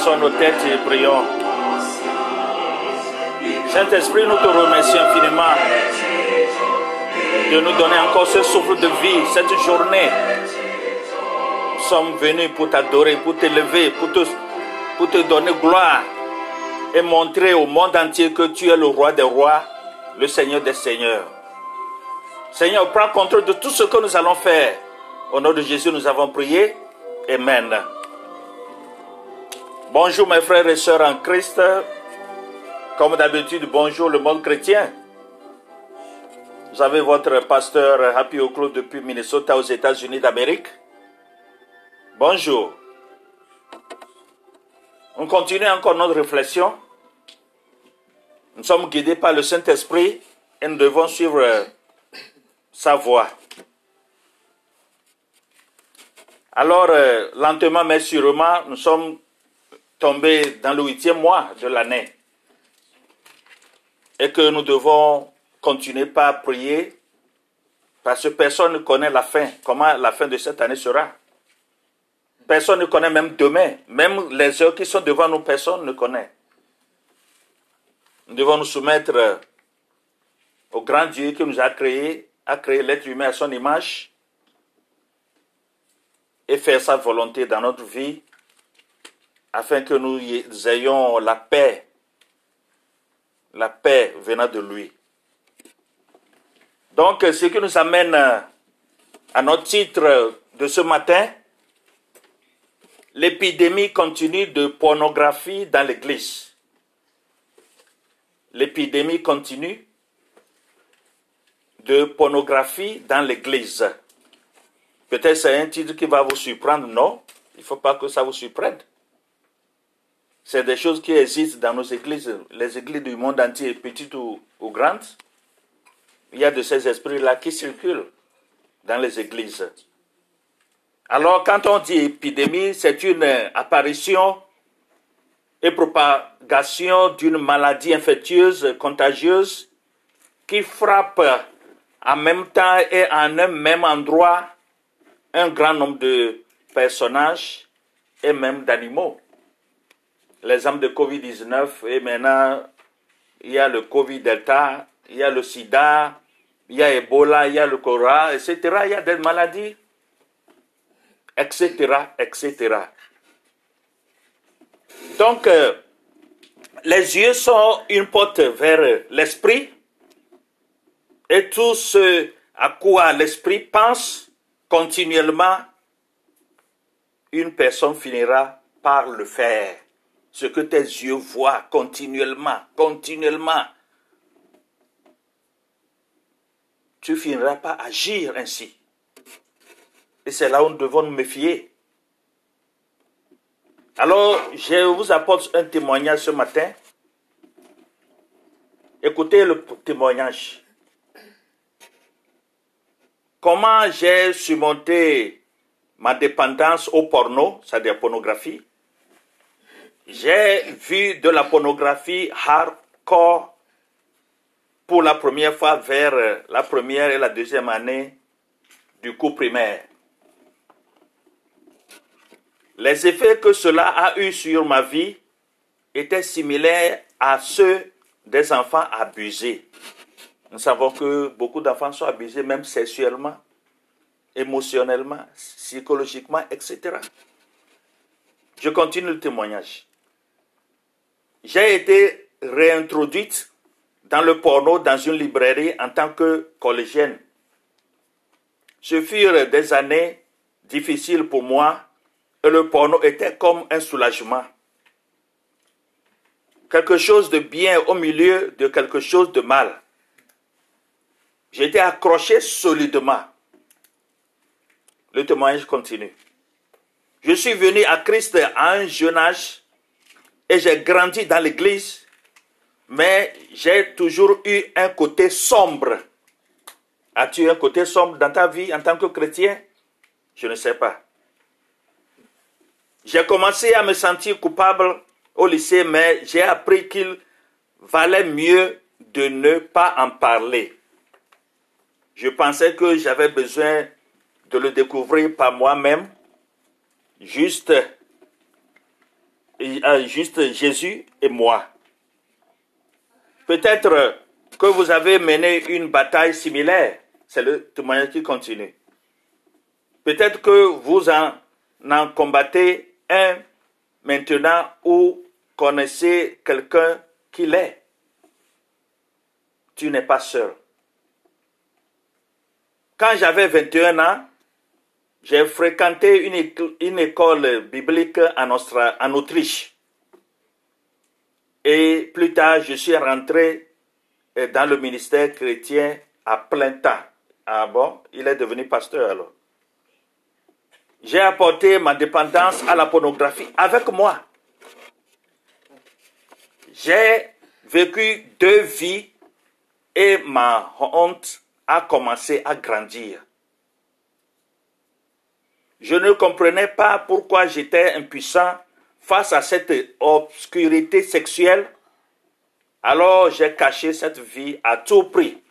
Baissons nos têtes et prions. Saint-Esprit, nous te remercions infiniment de nous donner encore ce souffle de vie, cette journée. Nous sommes venus pour t'adorer, pour t'élever, pour te, pour te donner gloire et montrer au monde entier que tu es le roi des rois, le Seigneur des seigneurs. Seigneur, prends contrôle de tout ce que nous allons faire. Au nom de Jésus, nous avons prié. Amen. Bonjour mes frères et sœurs en Christ. Comme d'habitude, bonjour le monde chrétien. Vous avez votre pasteur Happy O'Cloud depuis Minnesota aux États-Unis d'Amérique. Bonjour. On continue encore notre réflexion. Nous sommes guidés par le Saint-Esprit et nous devons suivre sa voie. Alors, euh, lentement mais sûrement, nous sommes tombés dans le huitième mois de l'année et que nous devons continuer par prier parce que personne ne connaît la fin, comment la fin de cette année sera? Personne ne connaît même demain, même les heures qui sont devant nous, personne ne connaît. Nous devons nous soumettre au grand Dieu qui nous a créés, a créé l'être humain à son image et faire sa volonté dans notre vie afin que nous ayons la paix, la paix venant de lui. Donc, ce qui nous amène à notre titre de ce matin, l'épidémie continue de pornographie dans l'Église. L'épidémie continue de pornographie dans l'Église. Peut-être c'est un titre qui va vous surprendre, non Il ne faut pas que ça vous surprenne. C'est des choses qui existent dans nos églises, les églises du monde entier, petites ou, grandes. Il y a de ces esprits-là qui circulent dans les églises. Alors, quand on dit épidémie, c'est une apparition et propagation d'une maladie infectieuse, contagieuse, qui frappe en même temps et en un même endroit un grand nombre de personnages et même d'animaux l'exemple de Covid-19 et maintenant il y a le Covid-Delta, il y a le sida, il y a Ebola, il y a le Cora, etc. Il y a des maladies, etc., etc. Donc, euh, les yeux sont une porte vers l'esprit et tout ce à quoi l'esprit pense continuellement, une personne finira par le faire ce que tes yeux voient continuellement, continuellement, tu finiras par agir ainsi. Et c'est là où nous devons nous méfier. Alors, je vous apporte un témoignage ce matin. Écoutez le témoignage. Comment j'ai surmonté ma dépendance au porno, c'est-à-dire pornographie, j'ai vu de la pornographie hardcore pour la première fois vers la première et la deuxième année du cours primaire. Les effets que cela a eu sur ma vie étaient similaires à ceux des enfants abusés. Nous savons que beaucoup d'enfants sont abusés même sexuellement, émotionnellement, psychologiquement, etc. Je continue le témoignage j'ai été réintroduite dans le porno dans une librairie en tant que collégienne. Ce furent des années difficiles pour moi et le porno était comme un soulagement. Quelque chose de bien au milieu de quelque chose de mal. J'étais accroché solidement. Le témoignage continue. Je suis venu à Christ à un jeune âge et j'ai grandi dans l'église, mais j'ai toujours eu un côté sombre. As-tu un côté sombre dans ta vie en tant que chrétien? Je ne sais pas. J'ai commencé à me sentir coupable au lycée, mais j'ai appris qu'il valait mieux de ne pas en parler. Je pensais que j'avais besoin de le découvrir par moi-même, juste juste Jésus et moi. Peut-être que vous avez mené une bataille similaire. C'est le témoignage qui continue. Peut-être que vous en, combattez un maintenant ou connaissez quelqu'un qui l'est. Tu n'es pas seul. Quand j'avais 21 ans, j'ai fréquenté une, école biblique en, Autriche. Et plus tard, je suis rentré euh, dans le ministère chrétien à plein temps. Ah bon, il est devenu pasteur alors. J'ai apporté ma dépendance à la pornographie avec moi. J'ai vécu deux vies et ma honte a commencé à grandir. Je ne comprenais pas pourquoi j'étais impuissant face à cette obscurité sexuelle. Alors j'ai caché cette vie à tout prix.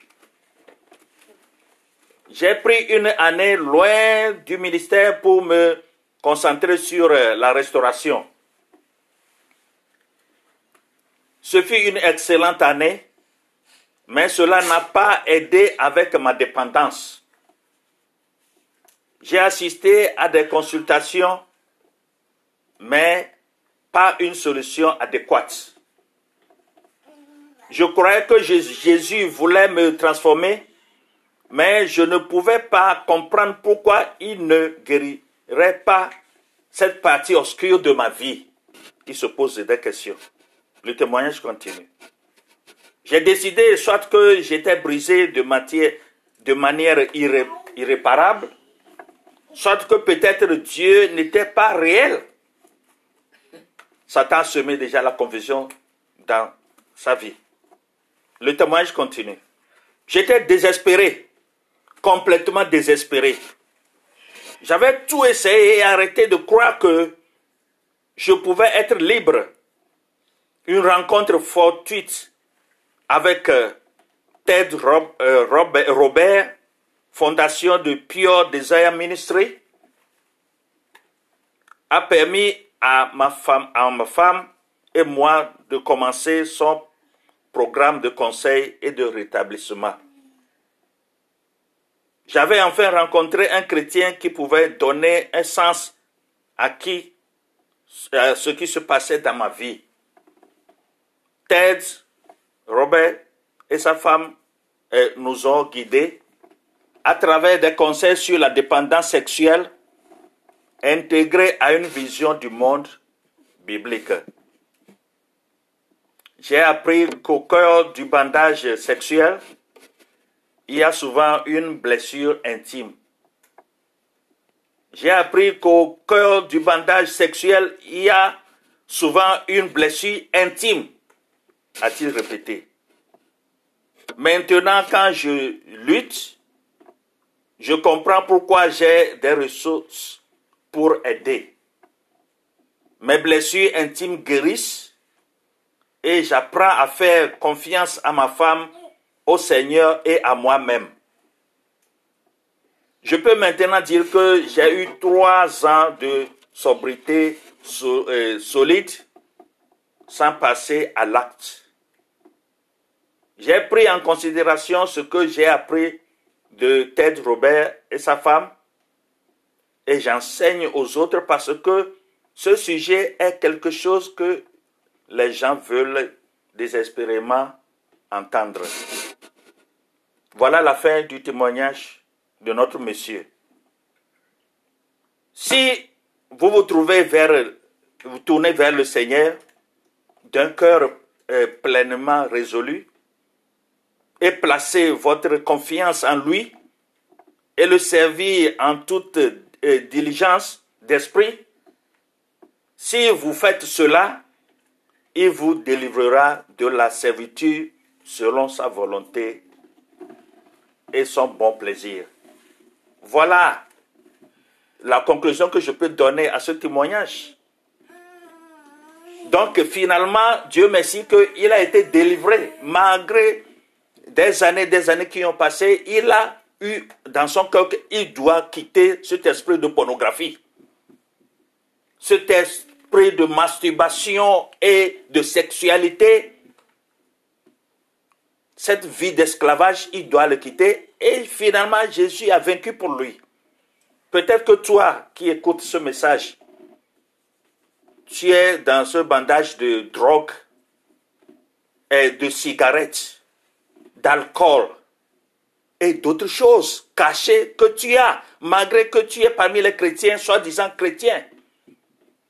J'ai pris une année loin du ministère pour me concentrer sur euh, la restauration. Ce fut une excellente année, mais cela n'a pas aidé avec ma dépendance. J'ai assisté à des consultations, mais pas une solution adéquate. Je croyais que Jésus voulait me transformer, mais je ne pouvais pas comprendre pourquoi il ne guérirait pas cette partie obscure de ma vie qui se pose des questions. Le témoignage continue. J'ai décidé soit que j'étais brisé de, matière, de manière irréparable, soit que peut-être Dieu n'était pas réel. Satan semait déjà la confusion dans sa vie. Le témoignage continue. J'étais désespéré, complètement désespéré. J'avais tout essayé et arrêté de croire que je pouvais être libre. Une rencontre fortuite avec euh, Ted euh, Robert fondation de Pure Desire Ministry, a permis à ma femme, à ma femme et moi de commencer son programme de conseil et de rétablissement. J'avais enfin rencontré un chrétien qui pouvait donner un sens à qui à ce qui se passait dans ma vie. Ted, Robert et sa femme euh, nous ont guidés à travers des conseils sur la dépendance sexuelle intégrés à une vision du monde biblique. J'ai appris qu'au cœur du bandage sexuel, il y a souvent une blessure intime. J'ai appris qu'au cœur du bandage sexuel, il y a souvent une blessure intime, a-t-il répété. Maintenant, quand je lutte, je comprends pourquoi j'ai des ressources pour aider. Mes blessures intimes guérissent et j'apprends à faire confiance à ma femme, au Seigneur et à moi-même. Je peux maintenant dire que j'ai eu trois ans de sobriété euh, solide sans passer à l'acte. J'ai pris en considération ce que j'ai appris de Ted Robert et sa femme et j'enseigne aux autres parce que ce sujet est quelque chose que les gens veulent désespérément entendre. Voilà la fin du témoignage de notre monsieur. Si vous vous trouvez vers, vous tournez vers le Seigneur d'un cœur euh, pleinement résolu, et placer votre confiance en lui et le servir en toute euh, diligence d'esprit, si vous faites cela, il vous délivrera de la servitude selon sa volonté et son bon plaisir. Voilà la conclusion que je peux donner à ce témoignage. Donc finalement, Dieu merci qu'il a été délivré malgré des années, des années qui ont passé, il a eu dans son cœur qu'il doit quitter cet esprit de pornographie. Cet l'esprit de masturbation et de sexualité, cette vie d'esclavage, il doit le quitter. Et finalement, Jésus a vaincu pour lui. Peut-être que toi qui écoutes ce message, tu es dans ce bandage de drogue et de cigarettes, d'alcool et d'autres choses cachées que tu as, malgré que tu es parmi les chrétiens, soi-disant chrétiens.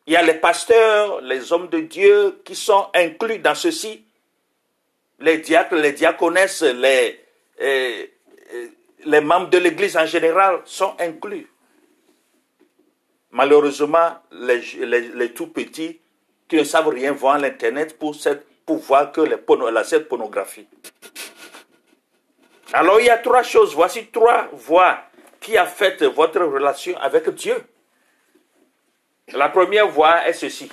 Il y a les pasteurs, les hommes de Dieu qui sont inclus dans ceci. Les diacres, les diaconesses, les, euh, euh, les membres de l'Église en général sont inclus. Malheureusement, les, tout petits qui ne savent rien voir l'Internet pour, cette, pour voir que les la, cette pornographie. Alors il y a trois choses. Voici trois voies qui affectent votre relation avec Dieu. La première voie est ceci.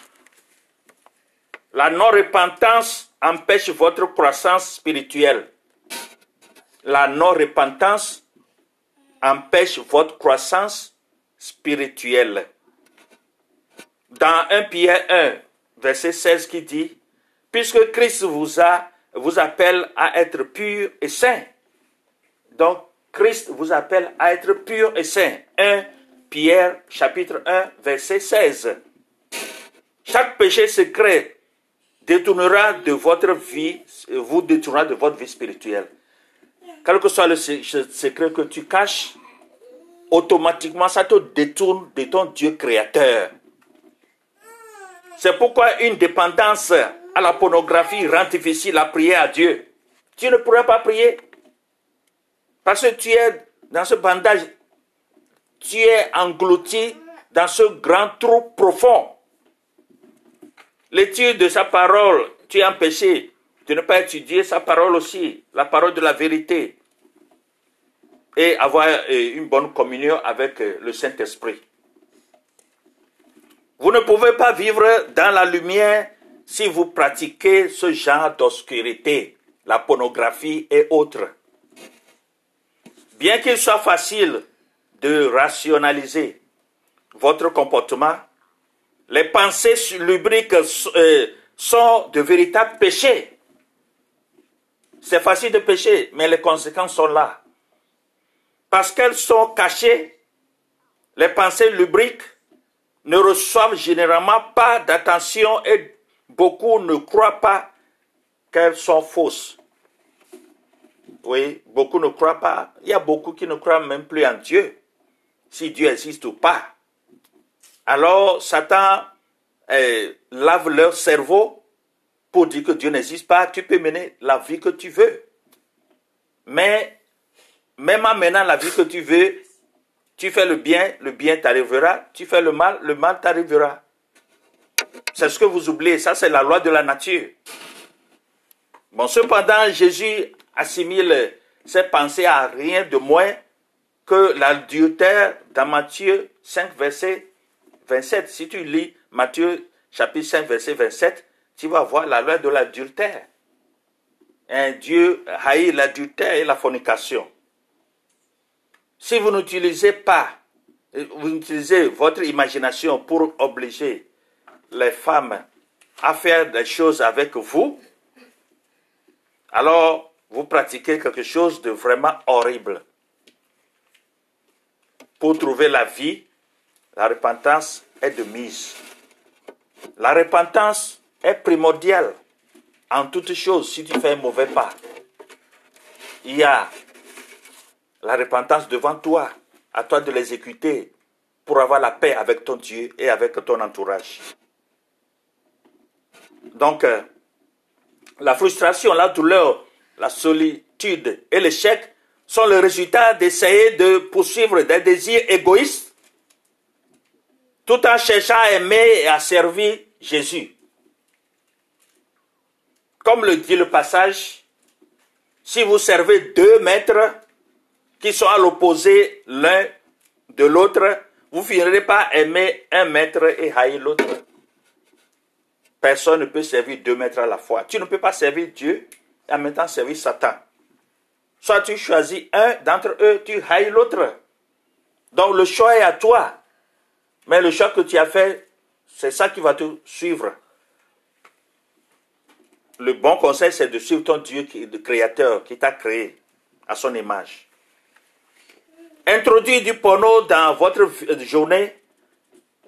La non-repentance empêche votre croissance spirituelle. La non-repentance empêche votre croissance spirituelle. Dans 1 Pierre 1, verset 16 qui dit, Puisque Christ vous, a, vous appelle à être pur et saint. Donc, Christ vous appelle à être pur et saint. 1 Pierre chapitre 1, verset 16. Chaque péché secret détournera de votre vie, vous détournera de votre vie spirituelle. Quel que soit le secret que tu caches, automatiquement ça te détourne de ton Dieu créateur. C'est pourquoi une dépendance à la pornographie rend difficile à prier à Dieu. Tu ne pourras pas prier parce que tu es dans ce bandage, tu es englouti dans ce grand trou profond. L'étude de sa parole, tu es empêché de ne pas étudier sa parole aussi, la parole de la vérité et avoir euh, une bonne communion avec euh, le Saint-Esprit. Vous ne pouvez pas vivre dans la lumière si vous pratiquez ce genre d'obscurité, la pornographie et autres. Bien qu'il soit facile de rationaliser votre comportement, les pensées lubriques euh, sont de véritables péchés. C'est facile de pécher, mais les conséquences sont là parce qu'elles sont cachées, les pensées lubriques ne reçoivent généralement pas d'attention et beaucoup ne croient pas qu'elles sont fausses. Oui, beaucoup ne croient pas. Il y a beaucoup qui ne croient même plus en Dieu, si Dieu existe ou pas. Alors, Satan eh, lave leur cerveau pour dire que Dieu n'existe pas. Tu peux mener la vie que tu veux. Mais même en menant la vie que tu veux, tu fais le bien, le bien t'arrivera. Tu fais le mal, le mal t'arrivera. C'est ce que vous oubliez. Ça, c'est la loi de la nature. Bon, cependant, Jésus assimile ses pensées à rien de moins que l'adultère dans Matthieu 5, verset 27. Si tu lis Matthieu chapitre 5, verset 27, tu vas voir la loi de l'adultère. Un Dieu haït l'adultère et la fornication. Si vous n'utilisez pas, vous utilisez votre imagination pour obliger les femmes à faire des choses avec vous, alors vous pratiquez quelque chose de vraiment horrible. Pour trouver la vie, la repentance est de mise. La repentance est primordiale en toutes choses si tu fais un mauvais pas. Il y a la repentance devant toi, à toi de l'exécuter pour avoir la paix avec ton Dieu et avec ton entourage. Donc, euh, la frustration, la douleur, la solitude et l'échec sont le résultat d'essayer de poursuivre des désirs égoïstes tout en cherchant à aimer et à servir Jésus. Comme le dit le passage, si vous servez deux maîtres, qui sont à l'opposé l'un de l'autre, vous finirez par aimer un maître et haïr l'autre. Personne ne peut servir deux maîtres à la fois. Tu ne peux pas servir Dieu en même temps servir Satan. Soit tu choisis un d'entre eux, tu haïs l'autre. Donc le choix est à toi. Mais le choix que tu as fait c'est ça qui va te suivre. Le bon conseil, c'est de suivre ton Dieu, le créateur, qui t'a créé à son image. Introduire du porno dans votre journée,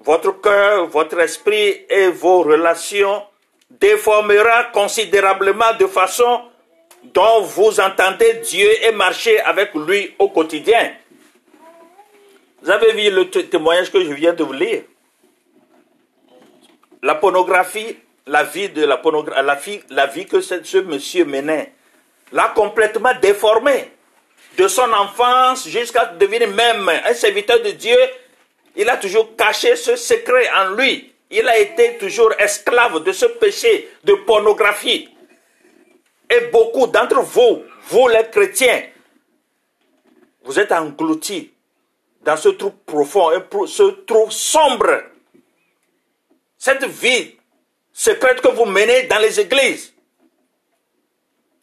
votre cœur, votre esprit et vos relations déformera considérablement de façon dont vous entendez Dieu et marchez avec lui au quotidien. Vous avez vu le témoignage que je viens de vous lire? La pornographie, la vie de la pornographie, la vie, que ce, monsieur menait, l'a complètement déformé. De son enfance jusqu'à devenir même un serviteur de Dieu, il a toujours caché ce secret en lui. Il a été toujours esclave de ce péché de pornographie. Et beaucoup d'entre vous, vous les chrétiens, vous êtes engloutis dans ce trou profond, ce trou sombre. Cette vie secrète que vous menez dans les églises.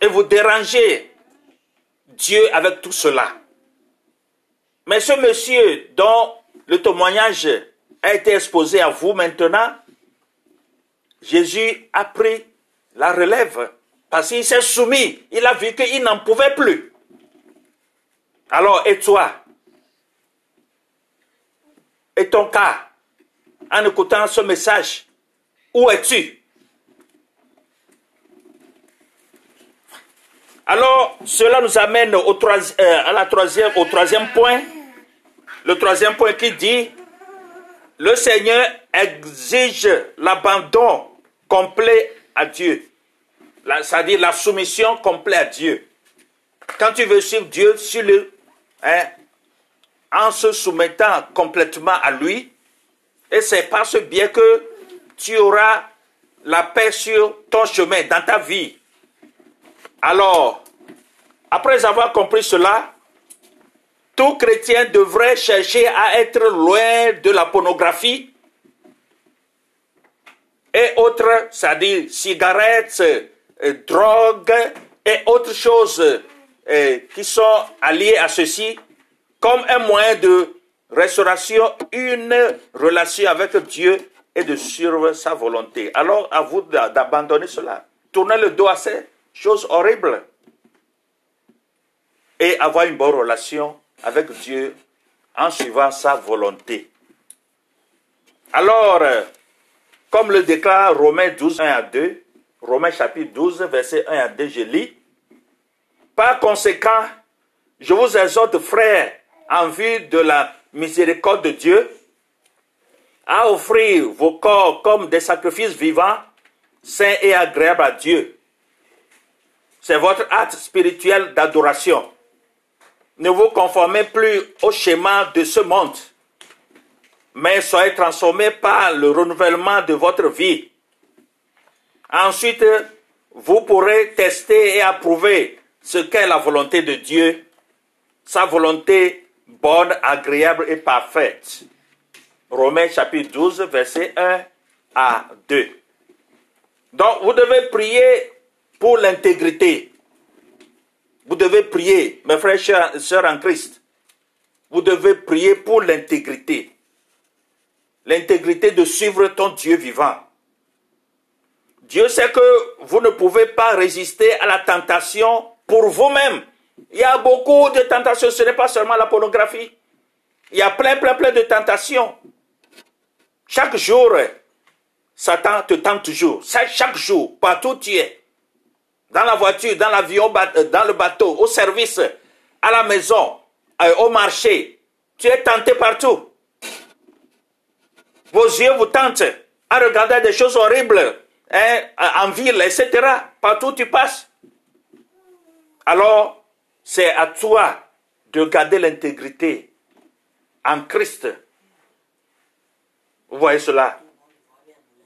Et vous dérangez Dieu avec tout cela. Mais ce monsieur dont le témoignage a été exposé à vous maintenant, Jésus a pris la relève parce qu'il s'est soumis. Il a vu qu'il n'en pouvait plus. Alors, et toi? Et ton cas? En écoutant ce message, où es-tu? Alors, cela nous amène au euh, au troisième point. Le troisième point qui dit, le Seigneur exige l'abandon complet à Dieu c'est-à-dire la soumission complète à Dieu. Quand tu veux suivre Dieu sur le, hein, en se soumettant complètement à lui, et c'est par ce biais que tu auras la paix sur ton chemin, dans ta vie. Alors, après avoir compris cela, tout chrétien devrait chercher à être loin de la pornographie et autres, c'est-à-dire cigarettes, drogue et autres choses euh, qui sont alliées à ceci comme un moyen de restauration, une relation avec Dieu et de suivre sa volonté. Alors à vous d'abandonner cela. Tourner le dos à ces choses horribles et avoir une bonne relation avec Dieu en suivant sa volonté. Alors, euh, comme le déclare Romains 12, 1 à 2, Romains chapitre 12, verset 1 à 2, je lis. Par conséquent, je vous exhorte, frères, en vue de la miséricorde de Dieu, à offrir vos corps comme des sacrifices vivants, saints et agréables à Dieu. C'est votre acte spirituel d'adoration. Ne vous conformez plus au schéma de ce monde, mais soyez transformés par le renouvellement de votre vie Ensuite, vous pourrez tester et approuver ce qu'est la volonté de Dieu, sa volonté bonne, agréable et parfaite. Romains chapitre 12, verset 1 à 2. Donc, vous devez prier pour l'intégrité. Vous devez prier, mes frères et sœurs en Christ. Vous devez prier pour l'intégrité. L'intégrité de suivre ton Dieu vivant. Dieu sait que vous ne pouvez pas résister à la tentation pour vous-même. Il y a beaucoup de tentations, ce n'est pas seulement la pornographie. Il y a plein, plein, plein de tentations. Chaque jour, Satan te tente toujours. Chaque jour, partout où tu es. Dans la voiture, dans l'avion, euh, dans le bateau, au service, à la maison, euh, au marché. Tu es tenté partout. Vos yeux vous tentent à regarder des choses horribles hein, en ville, etc. Partout où tu passes. Alors, c'est à toi de garder l'intégrité en Christ. Vous voyez cela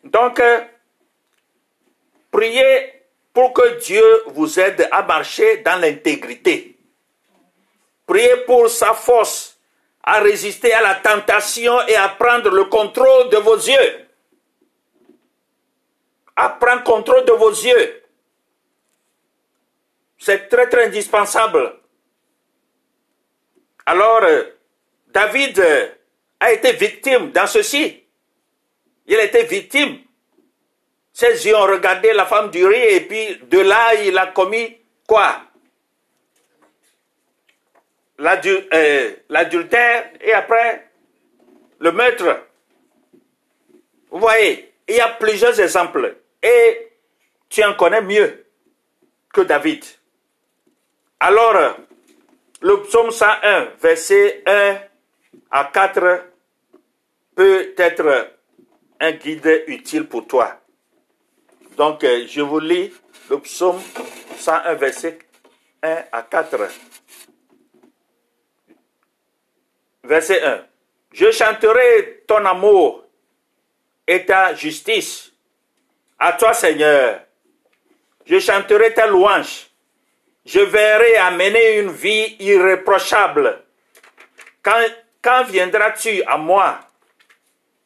Donc, euh, priez pour que Dieu vous aide à marcher dans l'intégrité. Priez pour sa force à résister à la tentation et à prendre le contrôle de vos yeux à prendre contrôle de vos yeux. C'est très très indispensable. Alors, euh, David euh, a été victime dans ceci. Il était victime. Ses yeux ont regardé la femme du riz et puis de là, il a commis quoi? Euh, L'adultère et après le meurtre. Vous voyez, il y a plusieurs exemples. Et tu en connais mieux que David. Alors, le psaume 101, verset 1 à 4, peut être un guide utile pour toi. Donc, euh, je vous lis le psaume 101, verset 1 à 4. Verset 1. Je chanterai ton amour et ta justice. À toi, Seigneur, je chanterai ta louange. Je verrai amener une vie irréprochable. Quand, quand viendras-tu à moi?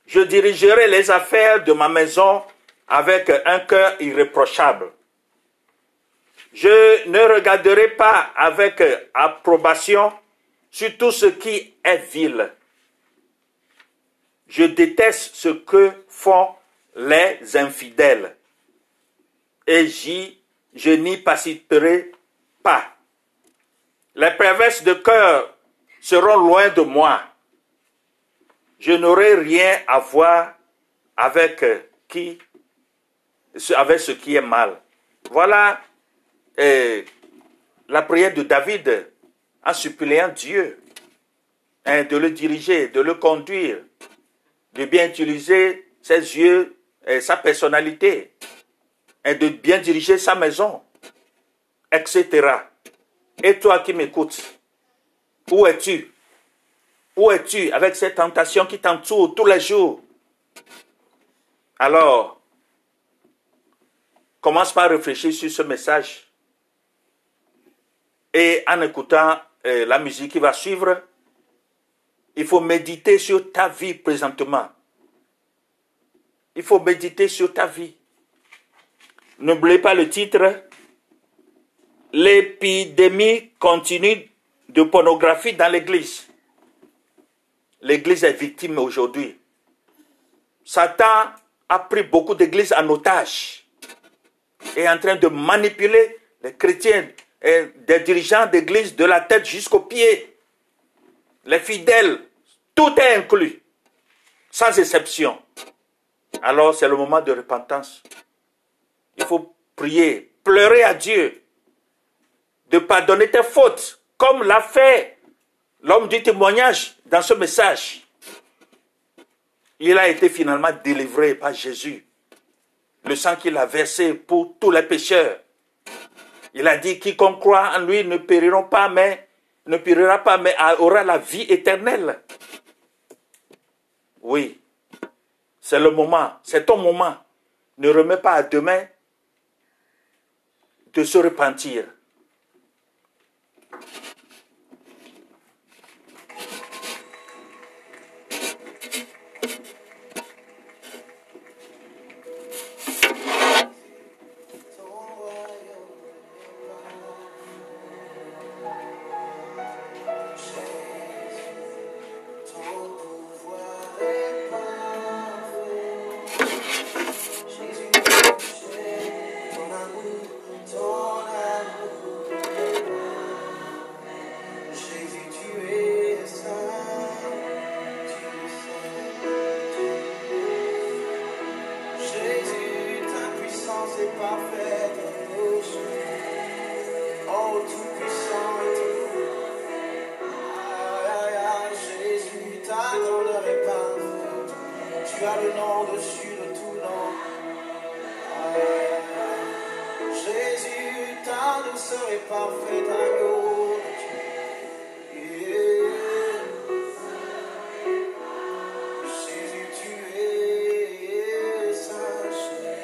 Je dirigerai les affaires de ma maison avec un cœur irréprochable. Je ne regarderai pas avec approbation sur tout ce qui est vil. Je déteste ce que font les infidèles. Et j'y, je n'y participerai pas. Les perverses de cœur seront loin de moi. Je n'aurai rien à voir avec qui, avec ce qui est mal. Voilà eh, la prière de David en suppliant Dieu hein, de le diriger, de le conduire, de bien utiliser ses yeux et sa personnalité, et de bien diriger sa maison, etc. Et toi qui m'écoutes, où es-tu? Où es-tu avec cette tentation qui t'entoure tous les jours? Alors, commence par réfléchir sur ce message. Et en écoutant euh, la musique qui va suivre, il faut méditer sur ta vie présentement. Il faut méditer sur ta vie. N'oubliez pas le titre. L'épidémie continue de pornographie dans l'Église. L'Église est victime aujourd'hui. Satan a pris beaucoup d'églises en otage est en train de manipuler les chrétiens et des dirigeants d'église de la tête jusqu'aux pieds les fidèles, tout est inclus, sans exception. Alors c'est le moment de repentance. Il faut prier, pleurer à Dieu, de pardonner tes fautes, comme l'a fait l'homme du témoignage dans ce message. Il a été finalement délivré par Jésus. Le sang qu'il a versé pour tous les pécheurs. Il a dit, quiconque croit en lui ne périront pas, mais ne périra pas, mais aura la vie éternelle. Oui, c'est le moment, c'est ton moment. Ne remets pas à demain de se repentir.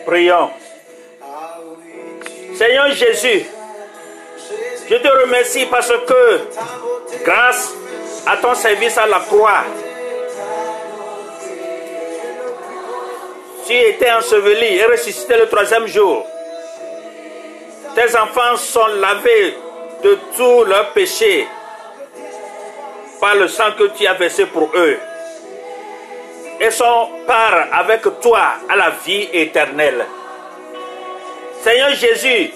Prions. Seigneur Jésus, je te remercie parce que grâce à ton service à la croix, tu étais enseveli et ressuscité le troisième jour. Tes enfants sont lavés de tous leurs péchés par le sang que tu as versé pour eux. et sont part avec toi à la vie éternelle. Seigneur Jésus,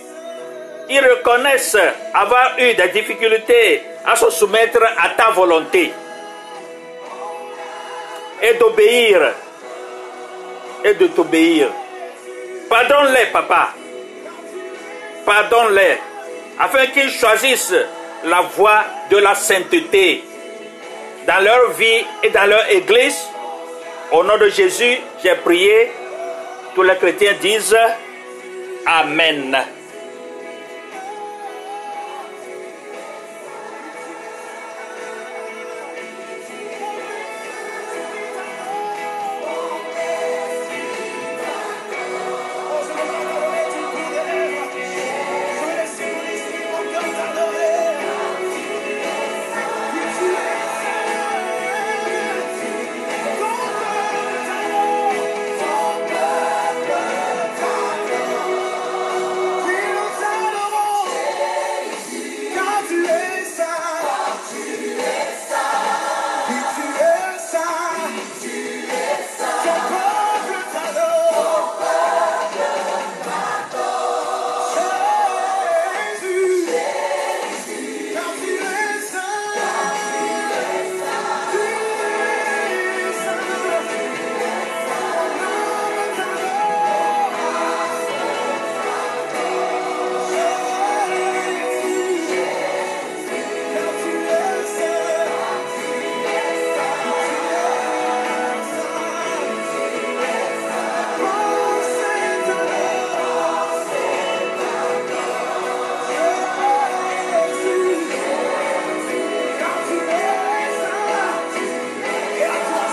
ils reconnaissent avoir eu des difficultés à se soumettre à ta volonté et d'obéir et de t'obéir. Pardonne-les, papa. Pardonne-les afin qu'ils choisissent la voie de la sainteté dans leur vie et dans leur église. Au nom de Jésus, j'ai prié. Tous les chrétiens disent Amen.